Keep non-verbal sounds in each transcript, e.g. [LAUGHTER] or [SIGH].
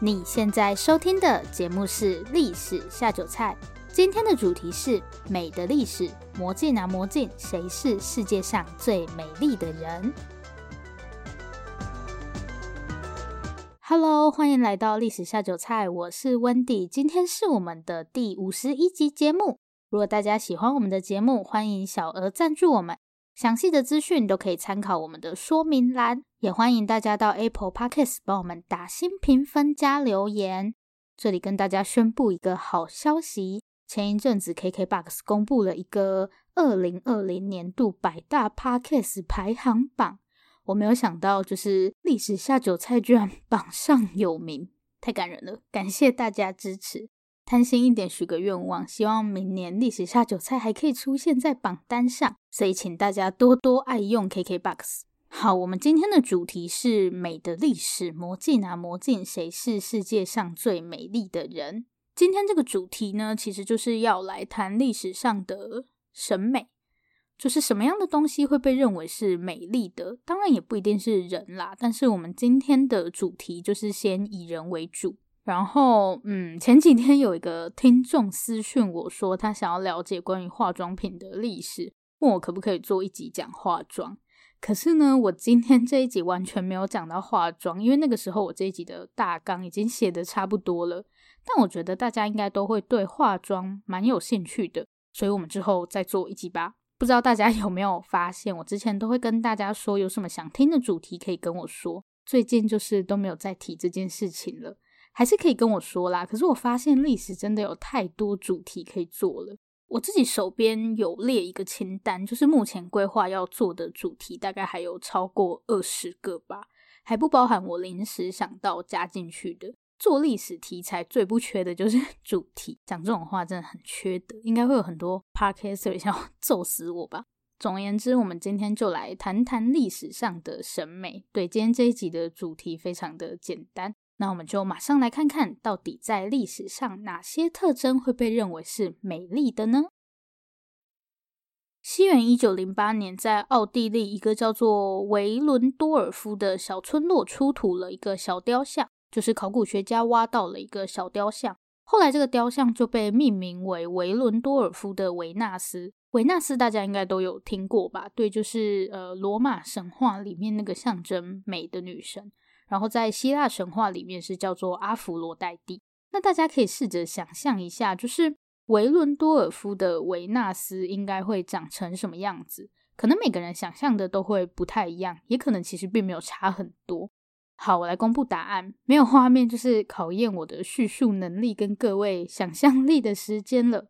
你现在收听的节目是《历史下酒菜》，今天的主题是美的历史。魔镜啊魔镜，谁是世界上最美丽的人？Hello，欢迎来到《历史下酒菜》，我是温迪，今天是我们的第五十一集节目。如果大家喜欢我们的节目，欢迎小额赞助我们。详细的资讯都可以参考我们的说明栏，也欢迎大家到 Apple Podcast 帮我们打新评分加留言。这里跟大家宣布一个好消息，前一阵子 KKBOX 公布了一个二零二零年度百大 Podcast 排行榜，我没有想到，就是历史下酒菜居然榜上有名，太感人了，感谢大家支持。贪心一点，许个愿望，希望明年历史下酒菜还可以出现在榜单上，所以请大家多多爱用 KKBOX。好，我们今天的主题是美的历史，魔镜啊魔镜，谁是世界上最美丽的人？今天这个主题呢，其实就是要来谈历史上的审美，就是什么样的东西会被认为是美丽的？当然也不一定是人啦，但是我们今天的主题就是先以人为主。然后，嗯，前几天有一个听众私讯我说，他想要了解关于化妆品的历史，问我可不可以做一集讲化妆。可是呢，我今天这一集完全没有讲到化妆，因为那个时候我这一集的大纲已经写的差不多了。但我觉得大家应该都会对化妆蛮有兴趣的，所以我们之后再做一集吧。不知道大家 [LAUGHS] 有没有发现，我之前都会跟大家说有什么想听的主题可以跟我说，最近就是都没有再提这件事情了。还是可以跟我说啦，可是我发现历史真的有太多主题可以做了。我自己手边有列一个清单，就是目前规划要做的主题大概还有超过二十个吧，还不包含我临时想到加进去的。做历史题材最不缺的就是 [LAUGHS] 主题，讲这种话真的很缺德，应该会有很多 podcaster 想要 [LAUGHS] 揍死我吧。总而言之，我们今天就来谈谈历史上的审美。对，今天这一集的主题非常的简单。那我们就马上来看看到底在历史上哪些特征会被认为是美丽的呢？西元一九零八年，在奥地利一个叫做维伦多尔夫的小村落出土了一个小雕像，就是考古学家挖到了一个小雕像，后来这个雕像就被命名为维伦多尔夫的维纳斯。维纳斯大家应该都有听过吧？对，就是呃罗马神话里面那个象征美的女神。然后在希腊神话里面是叫做阿芙罗黛蒂。那大家可以试着想象一下，就是维伦多尔夫的维纳斯应该会长成什么样子？可能每个人想象的都会不太一样，也可能其实并没有差很多。好，我来公布答案。没有画面就是考验我的叙述能力跟各位想象力的时间了。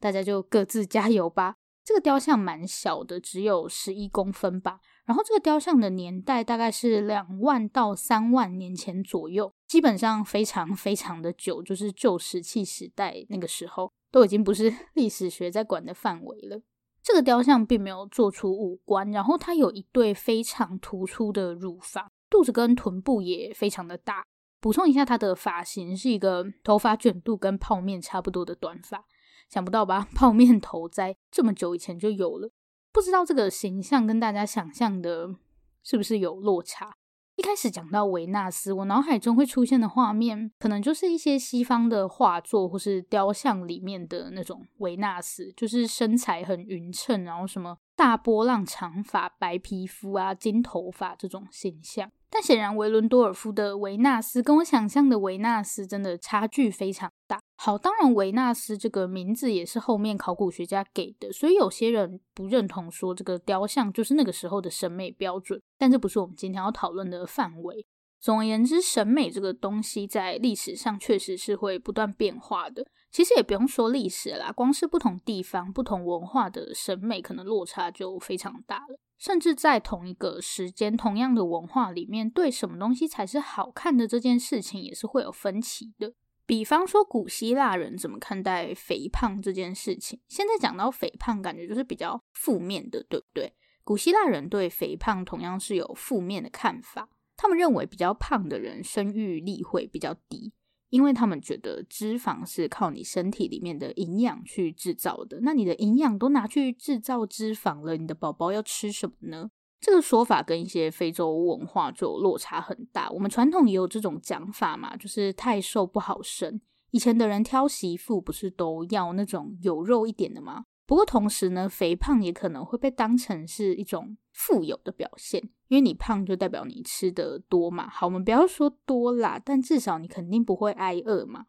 大家就各自加油吧。这个雕像蛮小的，只有十一公分吧。然后这个雕像的年代大概是两万到三万年前左右，基本上非常非常的久，就是旧石器时代那个时候，都已经不是 [LAUGHS] 历史学在管的范围了。这个雕像并没有做出五官，然后它有一对非常突出的乳房，肚子跟臀部也非常的大。补充一下，它的发型是一个头发卷度跟泡面差不多的短发，想不到吧？[LAUGHS] 泡面头在这么久以前就有了。不知道这个形象跟大家想象的是不是有落差？一开始讲到维纳斯，我脑海中会出现的画面，可能就是一些西方的画作或是雕像里面的那种维纳斯，就是身材很匀称，然后什么大波浪长发、白皮肤啊、金头发这种形象。但显然，维伦多尔夫的维纳斯跟我想象的维纳斯真的差距非常大。好，当然维纳斯这个名字也是后面考古学家给的，所以有些人不认同说这个雕像就是那个时候的审美标准。但这不是我们今天要讨论的范围。总而言之，审美这个东西在历史上确实是会不断变化的。其实也不用说历史啦，光是不同地方、不同文化的审美，可能落差就非常大了。甚至在同一个时间、同样的文化里面，对什么东西才是好看的这件事情，也是会有分歧的。比方说，古希腊人怎么看待肥胖这件事情？现在讲到肥胖，感觉就是比较负面的，对不对？古希腊人对肥胖同样是有负面的看法，他们认为比较胖的人生育力会比较低。因为他们觉得脂肪是靠你身体里面的营养去制造的，那你的营养都拿去制造脂肪了，你的宝宝要吃什么呢？这个说法跟一些非洲文化就落差很大。我们传统也有这种讲法嘛，就是太瘦不好生。以前的人挑媳妇不是都要那种有肉一点的吗？不过同时呢，肥胖也可能会被当成是一种富有的表现，因为你胖就代表你吃得多嘛。好，我们不要说多啦，但至少你肯定不会挨饿嘛。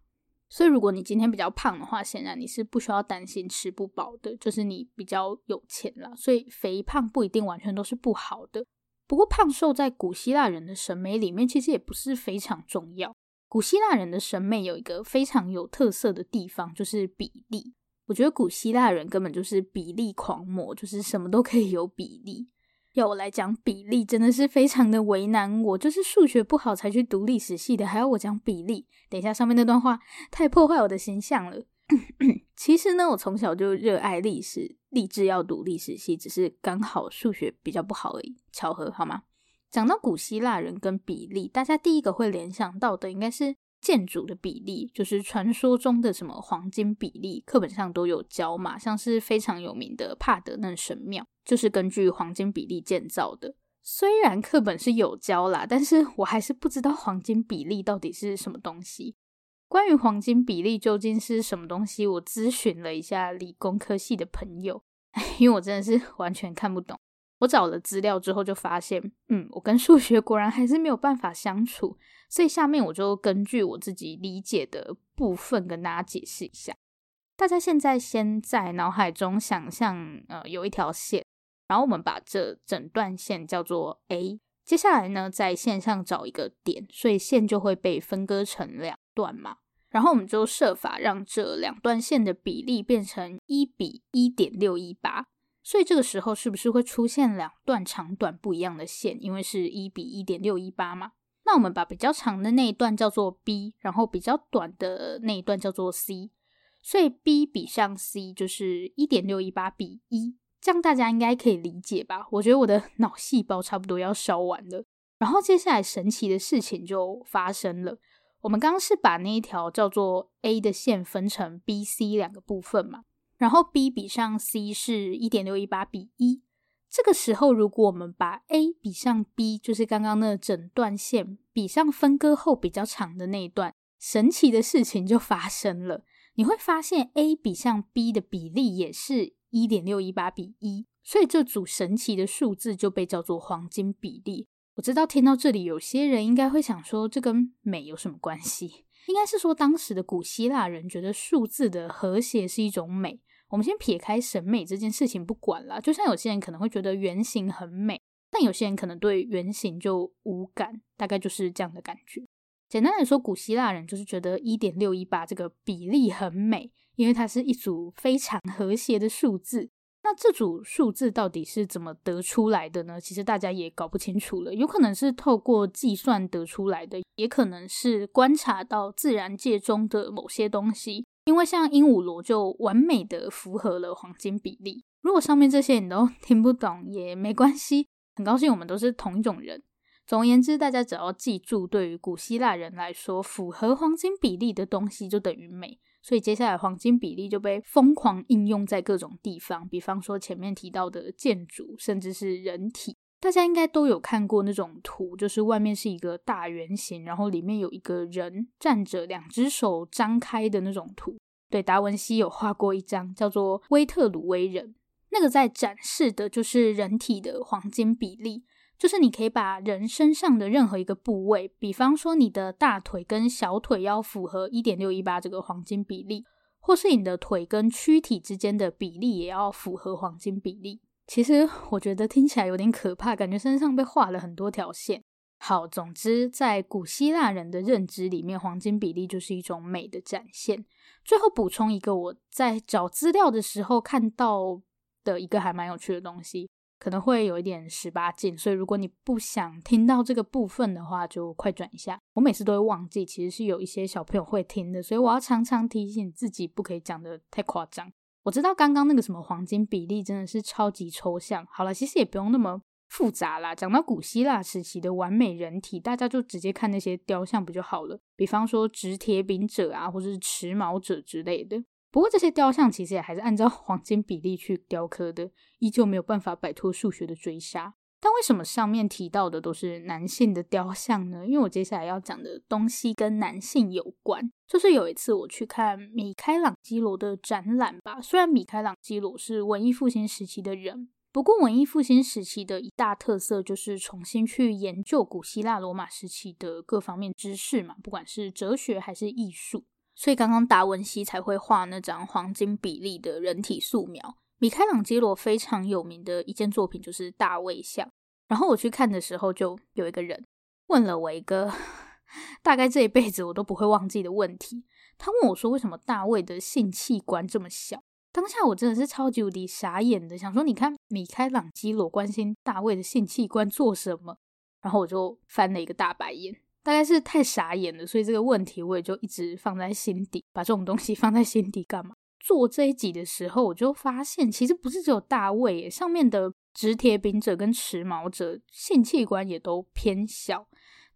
所以如果你今天比较胖的话，显然你是不需要担心吃不饱的，就是你比较有钱啦。所以肥胖不一定完全都是不好的。不过胖瘦在古希腊人的审美里面其实也不是非常重要。古希腊人的审美有一个非常有特色的地方，就是比例。我觉得古希腊人根本就是比例狂魔，就是什么都可以有比例。要我来讲比例，真的是非常的为难我。就是数学不好才去读历史系的，还要我讲比例。等一下，上面那段话太破坏我的形象了。[CLEARS THROAT] 其实呢，我从小就热爱历史，立志要读历史系，只是刚好数学比较不好而已，巧合好吗？讲到古希腊人跟比例，大家第一个会联想到的应该是建筑的比例，就是传说中的什么黄金比例，课本上都有教嘛，像是非常有名的帕德嫩神庙。就是根据黄金比例建造的。虽然课本是有教啦，但是我还是不知道黄金比例到底是什么东西。关于黄金比例究竟是什么东西，我咨询了一下理工科系的朋友，[LAUGHS] 因为我真的是完全看不懂。我找了资料之后就发现，嗯，我跟数学果然还是没有办法相处。所以下面我就根据我自己理解的部分跟大家解释一下。大家现在先在脑海中想象，呃，有一条线。然后我们把这整段线叫做 A，接下来呢，在线上找一个点，所以线就会被分割成两段嘛。然后我们就设法让这两段线的比例变成一比一点六一八，所以这个时候是不是会出现两段长短不一样的线？因为是一比一点六一八嘛。那我们把比较长的那一段叫做 B，然后比较短的那一段叫做 C，所以 B 比上 C 就是一点六一八比一。这样大家应该可以理解吧？我觉得我的 [LAUGHS] 脑细胞差不多要烧完了。然后接下来神奇的事情就发生了。我们刚刚是把那一条叫做 A 的线分成 B、C 两个部分嘛。然后 B 比上 C 是一点六一八比一。这个时候，如果我们把 A 比上 B，就是刚刚那整段线比上分割后比较长的那一段，神奇的事情就发生了。你会发现 A 比上 B 的比例也是。一点六一八比一，所以这组神奇的数字就被叫做黄金比例。我知道听到这里，有些人应该会想说，这跟美有什么关系？应该是说，当时的古希腊人觉得数字的和谐是一种美。我们先撇开审美这件事情不管啦，就像有些人可能会觉得圆形很美，但有些人可能对圆形就无感，大概就是这样的感觉。简单来说，古希腊人就是觉得一点六一八这个比例很美。因为它是一组非常和谐的数字，那这组数字到底是怎么得出来的呢？其实大家也搞不清楚了。有可能是透过计算得出来的，也可能是观察到自然界中的某些东西。因为像鹦鹉螺就完美的符合了黄金比例。如果上面这些你都 [LAUGHS] 听不懂也没关系，很高兴我们都是同一种人。总而言之，大家只要记住，对于古希腊人来说，符合黄金比例的东西就等于美。所以接下来黄金比例就被疯狂应用在各种地方，比方说前面提到的建筑，甚至是人体。大家应该都有看过那种图，就是外面是一个大圆形，然后里面有一个人站着，两只手张开的那种图。对，达文西有画过一张叫做《威特鲁威人》，那个在展示的就是人体的黄金比例。就是你可以把人身上的任何一个部位，比方说你的大腿跟小腿要符合一点六一八这个黄金比例，或是你的腿跟躯体之间的比例也要符合黄金比例。其实我觉得听起来有点可怕，感觉身上被画了很多条线。好，总之在古希腊人的认知里面，黄金比例就是一种美的展现。最后补充一个我在找资料的时候看到的一个还蛮有趣的东西。可能会有一点十八禁，所以如果你不想听到这个部分的话，就快转一下。我每次都会忘记，其实是有一些小朋友会听的，所以我要常常提醒自己，不可以讲得太夸张。我知道刚刚那个什么黄金比例真的是超级抽象。好了，其实也不用那么复杂啦。讲到古希腊时期的完美人体，大家就直接看那些雕像不就好了？比方说执铁饼者啊，或者是持矛者之类的。不过这些雕像其实也还是按照 [LAUGHS] 黄金比例去雕刻的，依旧没有办法摆脱数学的追杀。但为什么上面提到的都是男性的雕像呢？因为我接下来要讲的东西跟男性有关。就是有一次我去看米开朗基罗的展览吧，虽然米开朗基罗是文艺复兴时期的人，不过文艺复兴时期的一大特色就是重新去研究古希腊罗马时期的各方面知识嘛，不管是哲学还是艺术。所以刚刚达文西才会画那张黄金比例的人体素描。米开朗基罗非常有名的一件作品就是大卫像。然后我去看的时候，就有一个人问了我一个 [LAUGHS] 大概这一辈子我都不会忘记的问题。他问我说：“为什么大卫的性器官这么小？”当下我真的是超级无敌傻眼的，想说：“你看米开朗基罗关心大卫的性器官做什么？”然后我就翻了一个大白眼，大概是太傻眼了，所以这个问题我也就一直放在心底。把这种东西放在心底干嘛？做这一集的时候，我就发现其实不是只有大卫，上面的直铁饼者跟持矛者性器官也都偏小。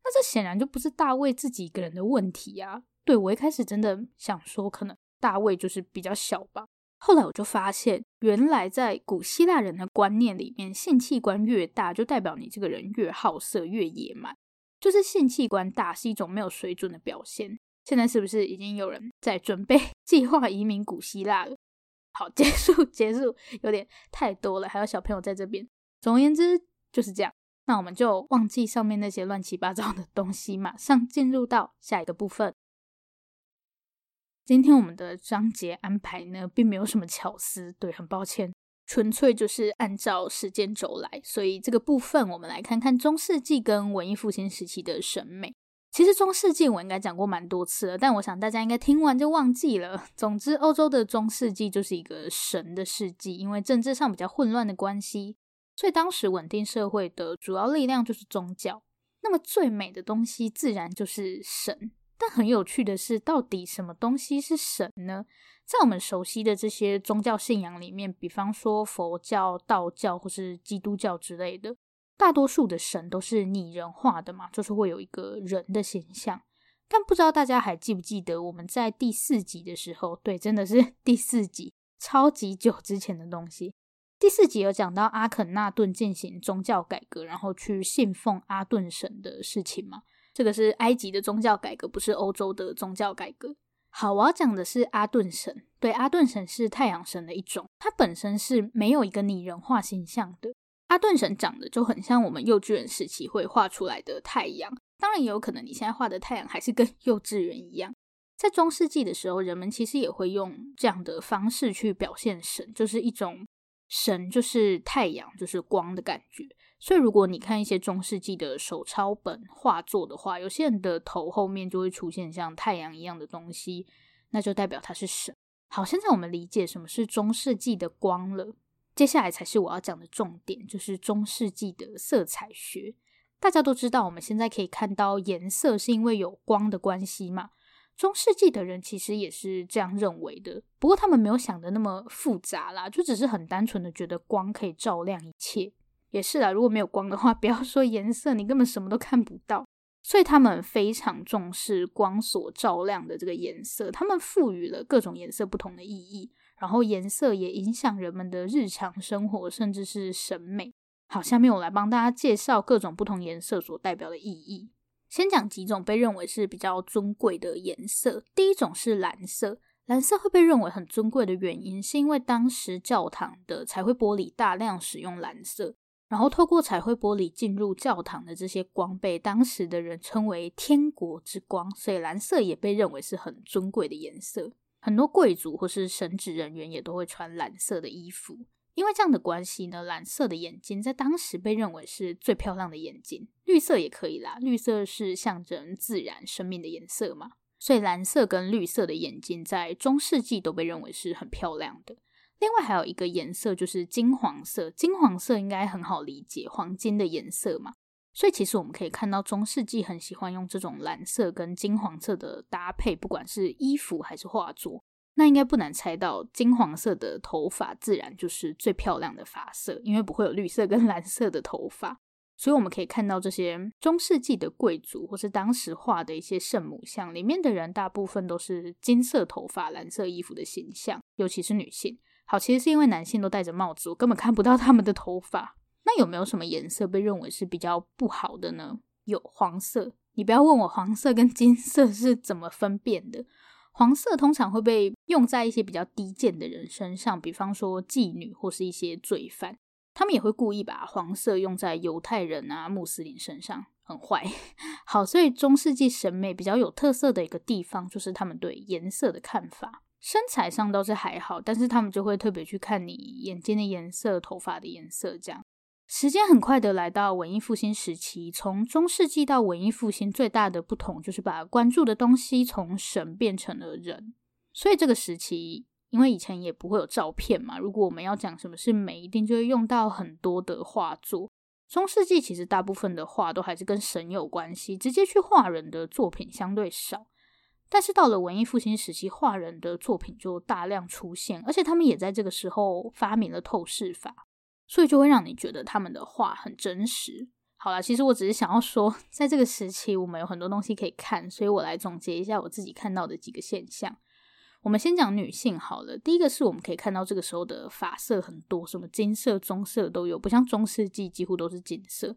那这显然就不是大卫自己一个人的问题啊！对，我一开始真的想说，可能大卫就是比较小吧。后来我就发现，原来在古希腊人的观念里面，性器官越大，就代表你这个人越好色、越野蛮，就是性器官大是一种没有水准的表现。现在是不是已经有人在准备 [LAUGHS] 计划移民古希腊了？好，结束，[LAUGHS] 结束，有点太多了，还有小朋友在这边。总而言之就是这样。那我们就忘记上面那些乱七八糟的东西，马上进入到下一个部分。今天我们的章节安排呢，并没有什么巧思，对，很抱歉，纯粹就是按照时间轴来。所以这个部分，我们来看看中世纪跟文艺复兴时期的审美。其实中世纪我应该讲过蛮多次了，但我想大家应该听完就忘记了。总之，欧洲的中世纪就是一个神的世纪，因为政治上比较混乱的关系，所以当时稳定社会的主要力量就是宗教。那么最美的东西自然就是神。但很有趣的是，到底什么东西是神呢？在我们熟悉的这些宗教信仰里面，比方说佛教、道教或是基督教之类的。大多数的神都是拟人化的嘛，就是会有一个人的形象。但不知道大家还记不记得我们在第四集的时候，对，真的是 [LAUGHS] 第四集，超级久之前的东西。第四集有讲到阿肯纳顿进行宗教改革，然后去信奉阿顿神的事情嘛。这个是埃及的宗教改革，不是欧洲的宗教改革。好，我要讲的是阿顿神。对，阿顿神是太阳神的一种，它本身是没有一个拟人化形象的。阿顿神长得就很像我们幼稚园时期会画出来的太阳，当然也有可能你现在画的太阳还是跟 [LAUGHS] 幼稚园一样。在中世纪的时候，人们其实也会用这样的方式去表现神，就是一种神就是太阳，就是光的感觉。所以如果你看一些中世纪的手抄本画作的话，有些人的头后面就会出现像太阳一样的东西，那就代表他是神。好，现在我们理解什么是中世纪的光了。接下来才是我要讲的重点，就是中世纪的色彩学。大家都知道，我们现在可以看到颜色是因为有光的关系嘛。中世纪的人其实也是这样认为的，不过他们没有想的那么复杂啦，就只是很单纯的觉得光可以照亮一切。也是啦，如果没有光的话，不要说颜色，你根本什么都看不到。所以他们非常重视光所照亮的这个颜色，他们赋予了各种颜色不同的意义。然后颜色也影响人们的日常生活，甚至是审美。好，下面我来帮大家介绍各种不同颜色所代表的意义。先讲几种被认为是比较尊贵的颜色。第一种是蓝色，蓝色会被认为很尊贵的原因，是因为当时教堂的彩绘玻璃大量使用蓝色，然后透过彩绘玻璃进入教堂的这些光，被当时的人称为天国之光，所以蓝色也被认为是很尊贵的颜色。很多贵族或是神职人员也都会穿蓝色的衣服，因为这样的关系呢，蓝色的眼睛在当时被认为是最漂亮的眼睛。绿色也可以啦，绿色是象征自然生命的颜色嘛，所以蓝色跟绿色的眼睛在中世纪都被认为是很漂亮的。另外还有一个颜色就是金黄色，金黄色应该很好理解，黄金的颜色嘛。所以其实我们可以看到，中世纪很喜欢用这种蓝色跟金黄色的搭配，不管是衣服还是画作。那应该不难猜到，金黄色的头发自然就是最漂亮的发色，因为不会有绿色跟 [LAUGHS] 蓝色的头发。所以我们可以看到这些中世纪的贵族或是当时画的一些圣母像里面的人，大部分都是金色头发、蓝色衣服的形象，尤其是女性。好，其实是因为男性都戴着帽子，我根本看不到他们的头发。那有没有什么颜色被认为是比较不好的呢？有黄色。你不要问我黄色跟金色是怎么分辨的。黄色通常会被用在一些比较低贱的人身上，比方说妓女或是一些罪犯。他们也会故意把黄色用在犹太人啊、穆斯林身上，很坏。[LAUGHS] 好，所以中世纪审美比较有特色的一个地方，就是他们对颜色的看法。身材上倒是还好，但是他们就会特别去看你眼睛的颜色、头发的颜色，这样。时间很快的来到文艺复兴时期，从中世纪到文艺复兴，最大的不同就是把关注的东西从神变成了人。所以这个时期，因为以前也不会有照片嘛，如果我们要讲什么是美，一定就会用到很多的画作。中世纪其实大部分的画都还是跟神有关系，直接去画人的作品相对少。但是到了文艺复兴时期，画人的作品就大量出现，而且他们也在这个时候发明了透视法。所以就会让你觉得他们的话很真实。好啦，其实我只是想要说，[LAUGHS] 在这个时期我们有很多东西可以看，所以我来总结一下我自己看到的几个现象。我们先讲女性好了，第一个是我们可以看到这个时候的发色很多，什么金色、棕色都有，不像中世纪几乎都是金色，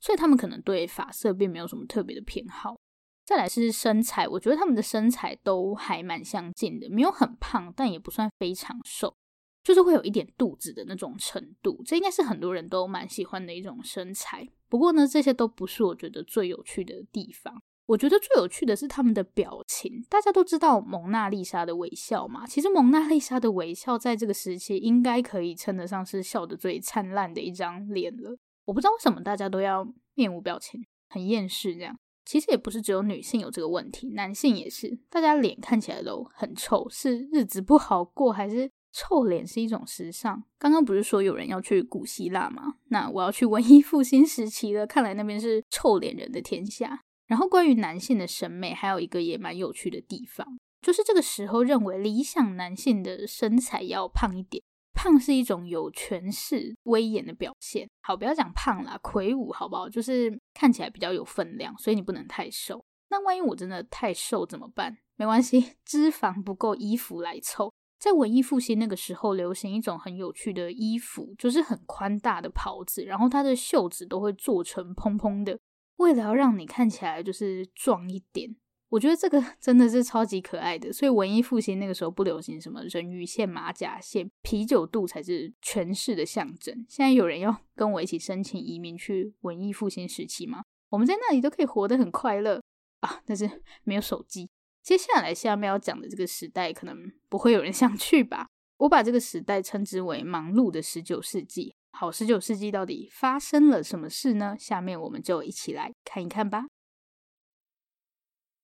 所以他们可能对发色并没有什么特别的偏好。再来是身材，我觉得他们的身材都还蛮相近的，没有很胖，但也不算非常瘦。就是会有一点肚子的那种程度，这应该是很多人都蛮喜欢的一种身材。不过呢，这些都不是我觉得最有趣的地方。我觉得最有趣的是他们的表情。大家都知道蒙娜丽莎的微笑嘛？其实蒙娜丽莎的微笑在这个时期应该可以称得上是笑得最灿烂的一张脸了。我不知道为什么大家都要面无表情，很厌世这样。其实也不是只有女性有这个问题，男性也是。大家脸看起来都很臭，是日子不好过还是？臭脸是一种时尚。刚刚不是说有人要去古希腊吗？那我要去文艺复兴时期了。看来那边是臭脸人的天下。然后关于男性的审美，还有一个也蛮有趣的地方，就是这个时候认为理想男性的身材要胖一点，胖是一种有权势、威严的表现。好，不要讲胖啦，魁梧好不好？就是看起来比较有分量，所以你不能太瘦。那万一我真的太瘦怎么办？没关系，脂肪不够，衣服来凑。在文艺复兴那个时候，流行一种很有趣的衣服，就是很宽大的袍子，然后它的袖子都会做成蓬蓬的，为了要让你看起来就是壮一点。我觉得这个真的是超级可爱的。所以文艺复兴那个时候不流行什么人鱼线、马甲线，啤酒肚才是权势的象征。现在有人要跟我一起申请移民去文艺复兴时期吗？我们在那里都可以活得很快乐啊，但是没有手机。接下来下面要讲的这个时代，可能不会有人想去吧。[LAUGHS] 我把这个时代称之为忙碌的十九世纪。好，十九世纪到底发生了什么事呢？下面我们就一起来看一看吧。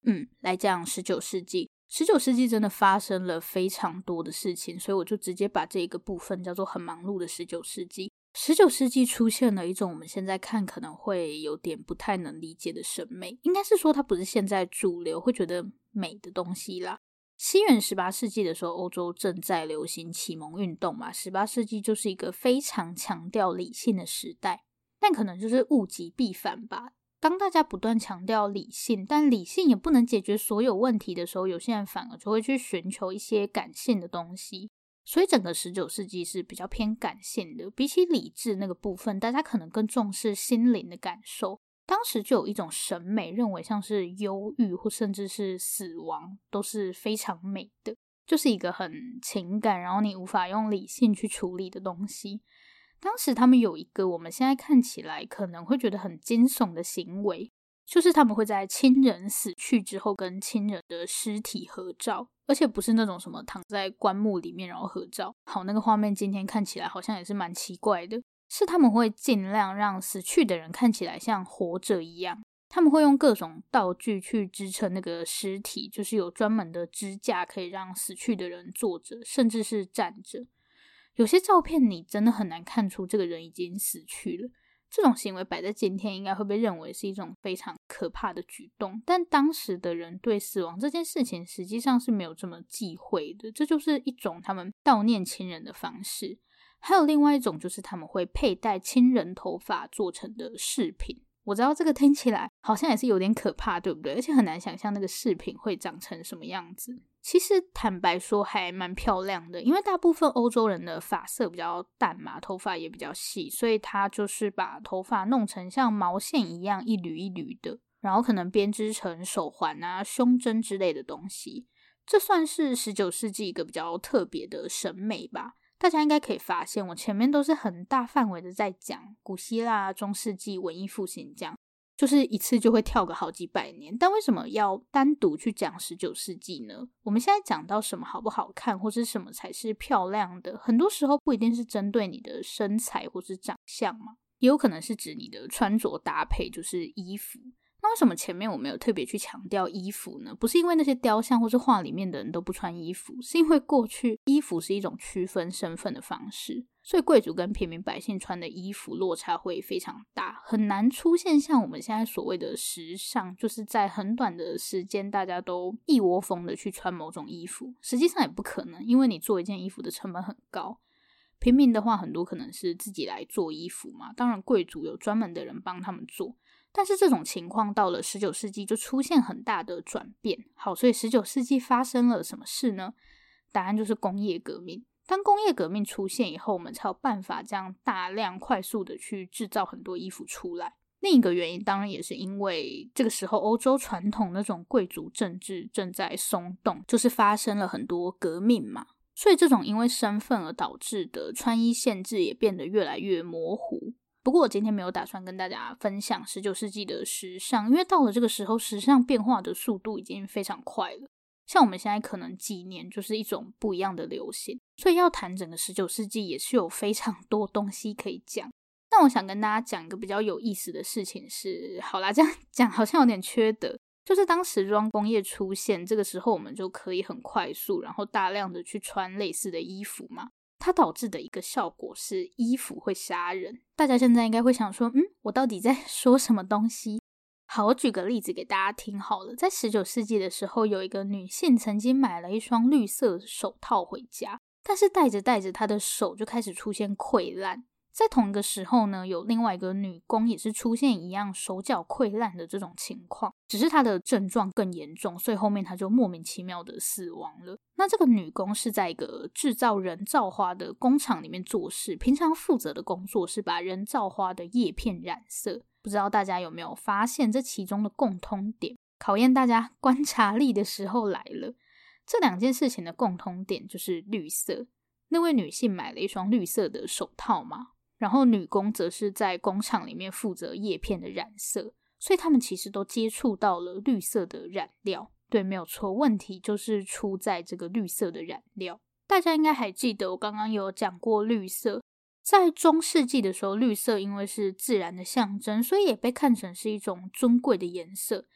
嗯，来讲十九世纪。十九世纪真的发生了非常多的事情，所以我就直接把这个部分叫做很忙碌的十九世纪。十九世纪出现了一种我们现在看可能会有点不太能理解的审美，应该是说它不是现在主流会觉得美的东西啦。西元十八世纪的时候，欧洲正在流行启蒙运动嘛，十八世纪就是一个非常强调理性的时代，但可能就是物极必反吧。当大家不断强调理性，但理性也不能解决所有问题的时候，有些人反而就会去寻求一些感性的东西。所以整个十九世纪是比较偏感性的，比起理智那个部分，大家可能更重视心灵的感受。当时就有一种审美，认为像是忧郁或甚至是死亡都是非常美的，就是一个很情感，然后你无法用理性去处理的东西。当时他们有一个我们现在看起来可能会觉得很惊悚的行为。就是他们会在亲人死去之后跟亲人的尸体合照，而且不是那种什么躺在棺木里面然后合照。好，那个画面今天看起来好像也是蛮奇怪的。是他们会尽量让死去的人看起来像活着一样，他们会用各种道具去支撑那个尸体，就是有专门的支架可以让死去的人坐着，甚至是站着。有些照片你真的很难看出这个人已经死去了。这种行为摆在今天，应该会被认为是一种非常可怕的举动。但当时的人对死亡这件事情，实际上是没有这么忌讳的。这就是一种他们悼念亲人的方式。还有另外一种，就是他们会佩戴亲人头发做成的饰品。我知道这个听起来好像也是有点可怕，对不对？而且很难想象那个饰品会长成什么样子。其实坦白说还蛮漂亮的，因为大部分欧洲人的发色比较淡嘛，头发也比较细，所以他就是把头发弄成像毛线一样一缕一缕的，然后可能编织成手环啊、胸针之类的东西。这算是十九世纪一个比较特别的审美吧。大家应该可以发现，我前面都是很大范围的在讲古希腊、中世纪、文艺复兴这样。就是一次就会跳个好几百年，但为什么要单独去讲十九世纪呢？我们现在讲到什么好不好看，或是什么才是漂亮的，很多时候不一定是针对你的身材或是长相嘛，也有可能是指你的穿着搭配，就是衣服。那为什么前面我没有特别去强调衣服呢？不是因为那些雕像或是画里面的人都不穿衣服，是因为过去衣服是一种区分身份的方式，所以贵族跟平民百姓穿的衣服落差会非常大，很难出现像我们现在所谓的时尚，就是在很短的时间大家都一窝蜂的去穿某种衣服，实际上也不可能，因为你做一件衣服的成本很高。平民的话，很多可能是自己来做衣服嘛，当然贵族有专门的人帮他们做。但是这种情况到了十九世纪就出现很大的转变。好，所以十九世纪发生了什么事呢？答案就是工业革命。当工业革命出现以后，我们才有办法这样大量快速的去制造很多衣服出来。另一个原因当然也是因为这个时候欧洲传统那种贵族政治正在松动，就是发生了很多革命嘛。所以这种因为身份而导致的穿衣限制也变得越来越模糊。不过我今天没有打算跟大家分享十九世纪的时尚，因为到了这个时候，时尚变化的速度已经非常快了。像我们现在可能几年就是一种不一样的流行，所以要谈整个十九世纪也是有非常多东西可以讲。那我想跟大家讲一个比较有意思的事情是，好啦，这样讲好像有点缺德，就是当时装工业出现，这个时候我们就可以很快速，然后大量的去穿类似的衣服嘛。它导致的一个效果是衣服会杀人。大家现在应该会想说，嗯，我到底在 [LAUGHS] 说什么东西？好，我举个例子给大家听好了。在十九世纪的时候，有一个女性曾经买了一双绿色手套回家，但是戴着戴着，她的手就开始出现溃烂。在同一个时候呢，有另外一个女工也是出现一样手脚溃烂的这种情况，只是她的症状更严重，所以后面她就莫名其妙的死亡了。那这个女工是在一个制造人造花的工厂里面做事，平常负责的工作是把人造花的叶片染色。不知道大家有没有发现这其中的共通点？考验大家 [LAUGHS] 观察力的时候来了。这两件事情的共通点就是绿色。那位女性买了一双绿色的手套嘛。然后女工则是在工厂里面负责叶片的染色，所以他们其实都接触到了绿色的染料。对，没有错，问题就是出在这个绿色的染料。大家应该还记得，我刚刚有讲过绿色，在中世纪的时候，绿色因为是自然的象征，所以也被看成是一种尊贵的颜色。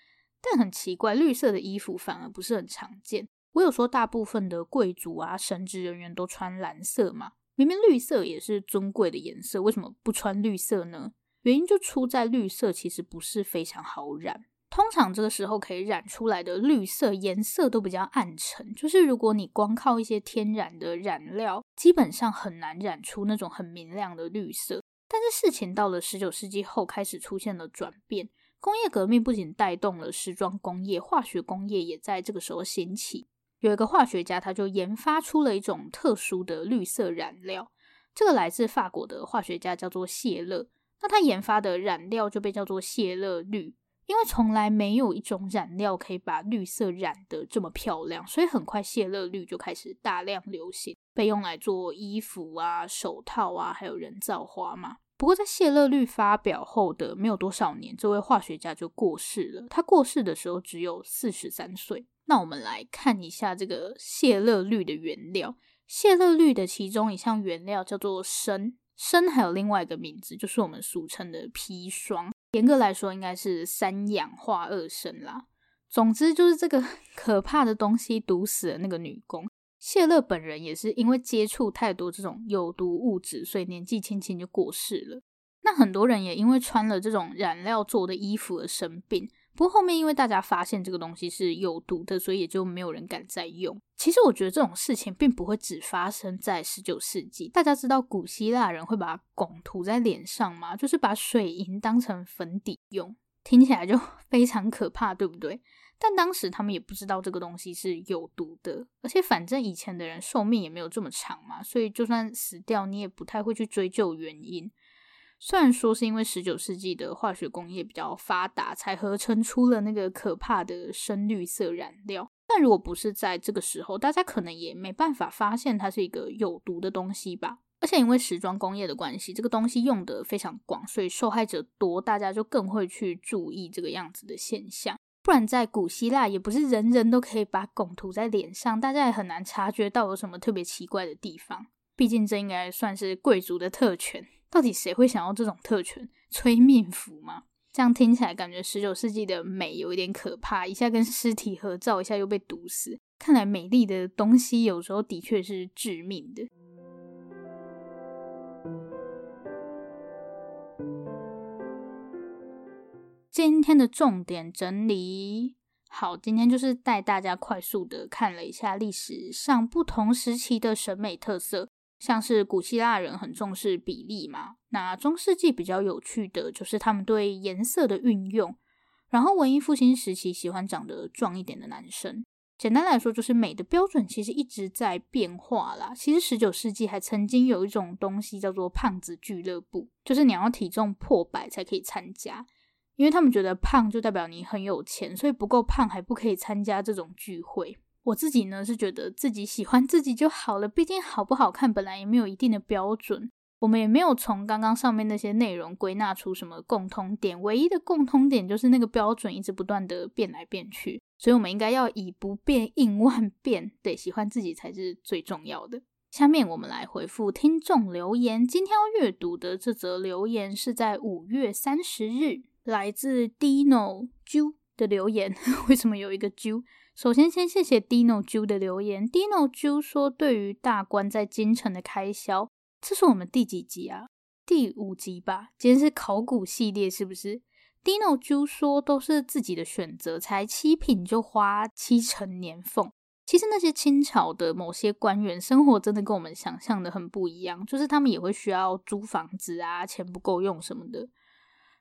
但很奇怪，绿色的衣服反而不是很常见。我有说大部分的贵族啊、神职人员都穿蓝色嘛。明明绿色也是尊贵的颜色，为什么不穿绿色呢？原因就出在绿色其实不是非常好染。通常这个时候可以染出来的绿色颜色都比较暗沉，就是如果你光靠一些天然的染料，基本上很难染出那种很明亮的绿色。但是事情到了十九世纪后开始出现了转变，工业革命不仅带动了时装工业，化学工业也在这个时候兴起。有一个化学家，他就研发出了一种特殊的绿色染料。这个来自法国的化学家叫做谢勒。那他研发的染料就被叫做谢勒绿，因为从来没有一种染料可以把绿色染得这么漂亮，所以很快谢勒绿就开始大量流行，被用来做衣服啊、手套啊，还有人造花嘛。不过在谢勒绿发表后的没有多少年，这位化学家就过世了。他过世的时候只有四十三岁。那我们来看一下这个谢勒绿的原料。谢勒绿的其中一项原料叫做砷，砷还有另外一个名字，就是我们俗称的砒霜。严格来说，应该是三氧化二砷啦。总之，就是这个 [LAUGHS] 可怕的东西毒死了那个女工。谢勒本人也是因为接触太多这种有毒物质，所以年纪轻轻就过世了。那很多人也因为穿了这种染料做的衣服而生病。不过后面因为大家发现这个东西是有毒的，所以也就没有人敢再用。其实我觉得这种事情并不会只发生在十九世纪。大家知道古希腊人会把汞涂在脸上吗？就是把水银当成粉底用。听起来就 [LAUGHS] 非常可怕，对不对？但当时他们也不知道这个东西是有毒的，而且反正以前的人寿命也没有这么长嘛，所以就算死掉，你也不太会去追究原因。虽然说是因为十九世纪的化学工业比较发达，才合成出了那个可怕的深绿色染料，但如果不是在这个时候，大家可能也没办法发现它是一个有毒的东西吧。而且因为时装工业的关系，这个东西用得非常广，所以受害者多，大家就更会去注意这个样子的现象。不然，在古希腊也不是人人都可以把汞涂在脸上，大家也很难察觉到有什么特别奇怪的地方。毕竟这应该算是贵族的特权，到底谁会想要这种特权？催命符吗？这样听起来感觉十九世纪的美有一点可怕，一下跟尸体合照，一下又被毒死。看来美丽的东西有时候的确是致命的。今天的重点整理好，今天就是带大家快速的看了一下历史上不同时期的审美特色，像是古希腊人很重视比例嘛，那中世纪比较有趣的就是他们对颜色的运用，然后文艺复兴时期喜欢长得壮一点的男生。简单来说，就是美的标准其实一直在变化啦。其实十九世纪还曾经有一种东西叫做胖子俱乐部，就是你要体重破百才可以参加。因为他们觉得胖就代表你很有钱，所以不够胖还不可以参加这种聚会。我自己呢是觉得自己喜欢自己就好了，毕竟好不好看本来也没有一定的标准。我们也没有从刚刚上面那些内容归纳出什么共通点，唯一的共通点就是那个标准一直不断的变来变去。所以我们应该要以不变应万变，对，喜欢自己才是最重要的。下面我们来回复听众留言，今天要阅读的这则留言是在五月三十日。来自 Dino Ju 的留言，[LAUGHS] 为什么有一个 Ju？首先，先谢谢 Dino Ju 的留言。Dino Ju 说，对于大官在京城的开销，这是我们第几集啊？第五集吧。今天是考古系列，是不是？Dino Ju 说，都是自己的选择，才七品就花七成年俸。其实那些清朝的某些官员生活真的跟我们想象的很不一样，就是他们也会需要租房子啊，钱不够用什么的。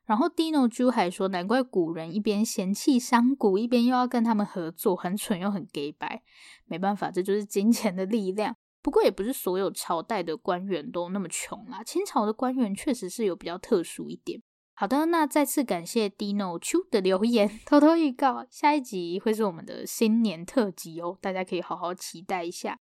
然后 Dino Ju 还说，难怪古人一边嫌弃商贾，一边又要跟他们合作，很蠢又很 gay 白。没办法，这就是金钱的力量。不过也不是所有朝代的官员都那么穷啦，清朝的官员确实是有比较特殊一点。好的，那再次感谢 Dino Ju 的留言，偷偷预告，下一集会是我们的新年特辑哦，大家可以好好期待一下。